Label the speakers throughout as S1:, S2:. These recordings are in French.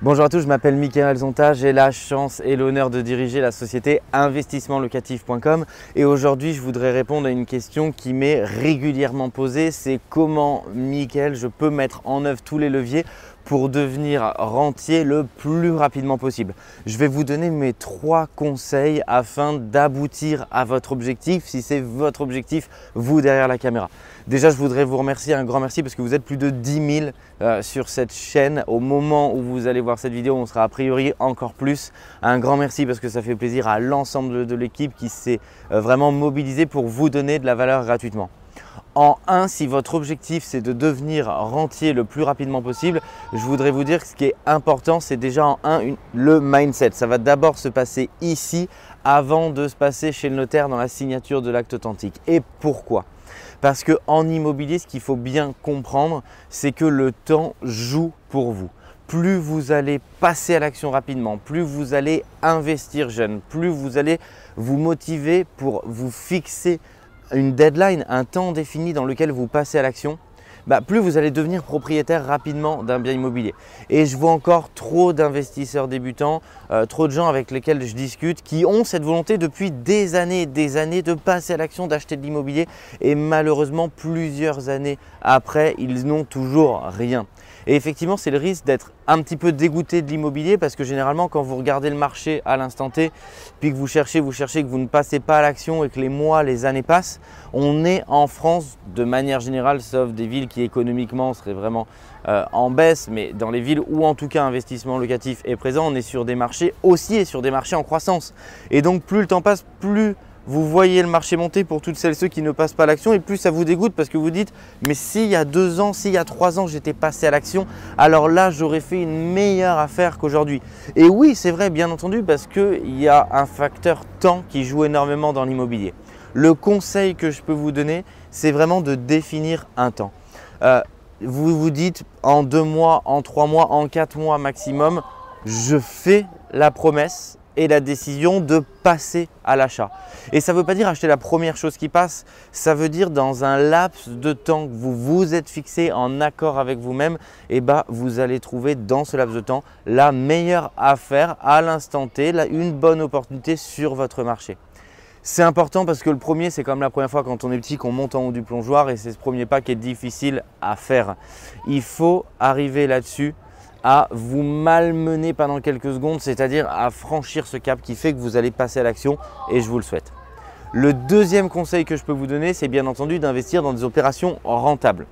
S1: Bonjour à tous, je m'appelle Michael Zonta, j'ai la chance et l'honneur de diriger la société investissementlocatif.com et aujourd'hui je voudrais répondre à une question qui m'est régulièrement posée, c'est comment Michael je peux mettre en œuvre tous les leviers pour devenir rentier le plus rapidement possible. Je vais vous donner mes trois conseils afin d'aboutir à votre objectif, si c'est votre objectif, vous derrière la caméra. Déjà, je voudrais vous remercier, un grand merci parce que vous êtes plus de 10 000 euh, sur cette chaîne. Au moment où vous allez voir cette vidéo, on sera a priori encore plus. Un grand merci parce que ça fait plaisir à l'ensemble de, l'équipe qui s'est euh, vraiment mobilisée pour vous donner de la valeur gratuitement. En 1, si votre objectif c'est de devenir rentier le plus rapidement possible, je voudrais vous dire que ce qui est important, c'est déjà en 1 le mindset. Ça va d'abord se passer ici avant de se passer chez le notaire dans la signature de l'acte authentique. Et pourquoi? Parce qu'en immobilier, ce qu'il faut bien comprendre, c'est que le temps joue pour vous plus vous allez passer à l'action rapidement, plus vous allez investir jeune, plus vous allez vous motiver pour vous fixer une deadline, un temps défini dans lequel vous passez à l'action, bah, plus vous allez devenir propriétaire rapidement d'un bien immobilier. Et je vois encore trop d'investisseurs débutants, euh, trop de gens avec lesquels je discute qui ont cette volonté depuis des années et des années de passer à l'action, d'acheter de l'immobilier. Et malheureusement, plusieurs années après, ils n'ont toujours rien. Et effectivement, c'est le risque d'être un petit peu dégoûté de l'immobilier parce que généralement, quand vous regardez le marché à l'instant T, puis que vous cherchez, vous cherchez, que vous ne passez pas à l'action et que les mois, les années passent, on est en France de manière générale, sauf des villes qui économiquement seraient vraiment euh, en baisse, mais dans les villes où en tout cas investissement locatif est présent, on est sur des marchés aussi et sur des marchés en croissance. Et donc plus le temps passe, plus vous voyez le marché monter pour toutes celles et ceux qui ne passent pas à l'action et plus ça vous dégoûte parce que vous dites mais s'il y a deux ans, s'il y a trois ans j'étais passé à l'action, alors là j'aurais fait une meilleure affaire qu'aujourd'hui. Et oui c'est vrai bien entendu parce qu'il y a un facteur temps qui joue énormément dans l'immobilier. Le conseil que je peux vous donner c'est vraiment de définir un temps. Euh, vous vous dites en deux mois, en trois mois, en quatre mois maximum, je fais la promesse la décision de passer à l'achat. Et ça ne veut pas dire acheter la première chose qui passe, ça veut dire dans un laps de temps que vous vous êtes fixé en accord avec vous-même, et eh bah, vous allez trouver dans ce laps de temps la meilleure affaire à l'instant T, une bonne opportunité sur votre marché. C'est important parce que le premier, c'est comme la première fois quand on est petit qu'on monte en haut du plongeoir et c'est ce premier pas qui est difficile à faire. Il faut arriver là-dessus à vous malmener pendant quelques secondes, c'est-à-dire à franchir ce cap qui fait que vous allez passer à l'action et je vous le souhaite. Le deuxième conseil que je peux vous donner, c'est bien entendu d'investir dans des opérations rentables.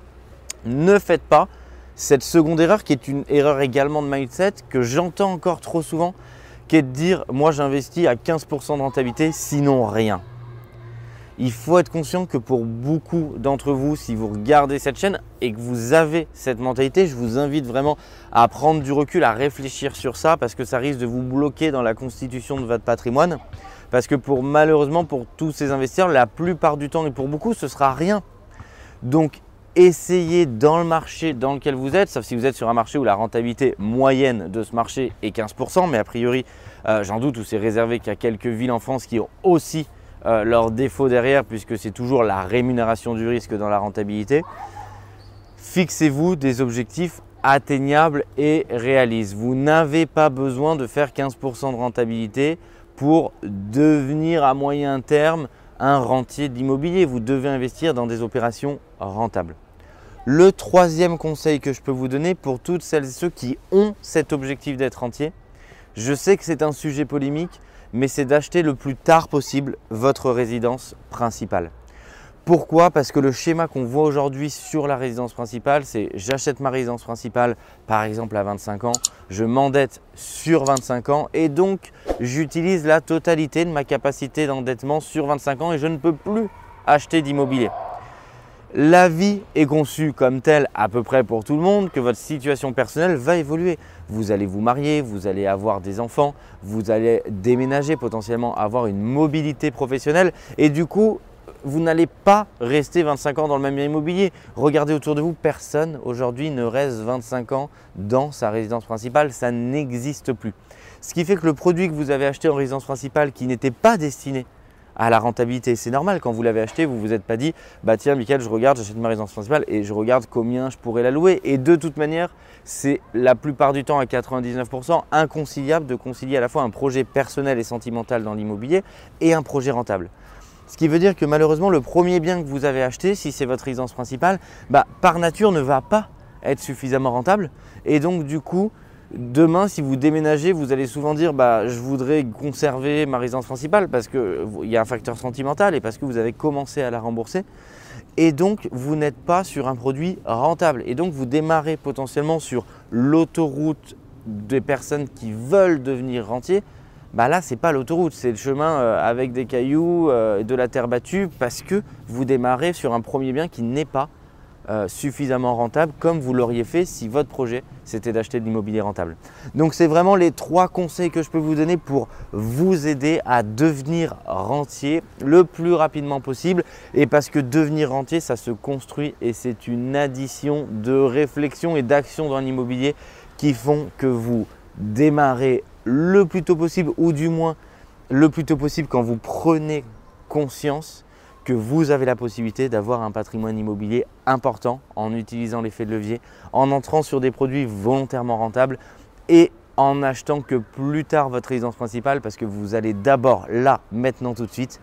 S1: Ne faites pas cette seconde erreur qui est une erreur également de mindset que j'entends encore trop souvent, qui est de dire moi j'investis à 15% de rentabilité, sinon rien. Il faut être conscient que pour beaucoup d'entre vous, si vous regardez cette chaîne et que vous avez cette mentalité, je vous invite vraiment à prendre du recul, à réfléchir sur ça parce que ça risque de vous bloquer dans la constitution de votre patrimoine. Parce que pour malheureusement pour tous ces investisseurs, la plupart du temps et pour beaucoup, ce sera rien. Donc essayez dans le marché dans lequel vous êtes, sauf si vous êtes sur un marché où la rentabilité moyenne de ce marché est 15%, mais a priori, euh, j'en doute, où c'est réservé qu'à quelques villes en France qui ont aussi euh, leur défaut derrière, puisque c'est toujours la rémunération du risque dans la rentabilité. Fixez-vous des objectifs atteignables et réalistes. Vous n'avez pas besoin de faire 15% de rentabilité pour devenir à moyen terme un rentier d'immobilier. Vous devez investir dans des opérations rentables. Le troisième conseil que je peux vous donner pour toutes celles et ceux qui ont cet objectif d'être rentier, je sais que c'est un sujet polémique, mais c'est d'acheter le plus tard possible votre résidence principale. Pourquoi? Parce que le schéma qu'on voit aujourd'hui sur la résidence principale, c'est j'achète ma résidence principale par exemple à 25 ans, je m'endette sur 25 ans et donc j'utilise la totalité de ma capacité d'endettement sur 25 ans et je ne peux plus acheter d'immobilier. La vie est conçue comme telle à peu près pour tout le monde que votre situation personnelle va évoluer. Vous allez vous marier, vous allez avoir des enfants, vous allez déménager, potentiellement avoir une mobilité professionnelle et du coup, vous n'allez pas rester 25 ans dans le même bien immobilier. Regardez autour de vous, personne aujourd'hui ne reste 25 ans dans sa résidence principale, ça n'existe plus. Ce qui fait que le produit que vous avez acheté en résidence principale qui n'était pas destiné à la rentabilité. C'est normal, quand vous l'avez acheté, vous vous êtes pas dit, bah tiens, Michael, je regarde, j'achète ma résidence principale et je regarde combien je pourrais la louer. Et de toute manière, c'est la plupart du temps à 99% inconciliable de concilier à la fois un projet personnel et sentimental dans l'immobilier et un projet rentable. Ce qui veut dire que malheureusement, le premier bien que vous avez acheté, si c'est votre résidence principale, bah, par nature ne va pas être suffisamment rentable. Et donc, du coup, Demain, si vous déménagez, vous allez souvent dire bah, je voudrais conserver ma résidence principale parce qu'il y a un facteur sentimental et parce que vous avez commencé à la rembourser. Et donc, vous n'êtes pas sur un produit rentable. Et donc, vous démarrez potentiellement sur l'autoroute des personnes qui veulent devenir rentiers. Bah là, ce n'est pas l'autoroute, c'est le chemin euh, avec des cailloux, euh, de la terre battue, parce que vous démarrez sur un premier bien qui n'est pas euh, suffisamment rentable comme vous l'auriez fait si votre projet c'était d'acheter de l'immobilier rentable. Donc c'est vraiment les trois conseils que je peux vous donner pour vous aider à devenir rentier le plus rapidement possible et parce que devenir rentier ça se construit et c'est une addition de réflexion et d'action dans l'immobilier qui font que vous démarrez le plus tôt possible ou du moins le plus tôt possible quand vous prenez conscience que vous avez la possibilité d'avoir un patrimoine immobilier important en utilisant l'effet de levier, en entrant sur des produits volontairement rentables et en achetant que plus tard votre résidence principale parce que vous allez d'abord là, maintenant tout de suite,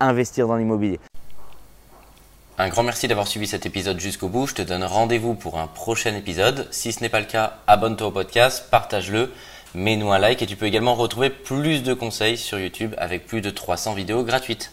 S1: investir dans l'immobilier.
S2: Un grand merci d'avoir suivi cet épisode jusqu'au bout. Je te donne rendez-vous pour un prochain épisode. Si ce n'est pas le cas, abonne-toi au podcast, partage-le, mets-nous un like et tu peux également retrouver plus de conseils sur YouTube avec plus de 300 vidéos gratuites.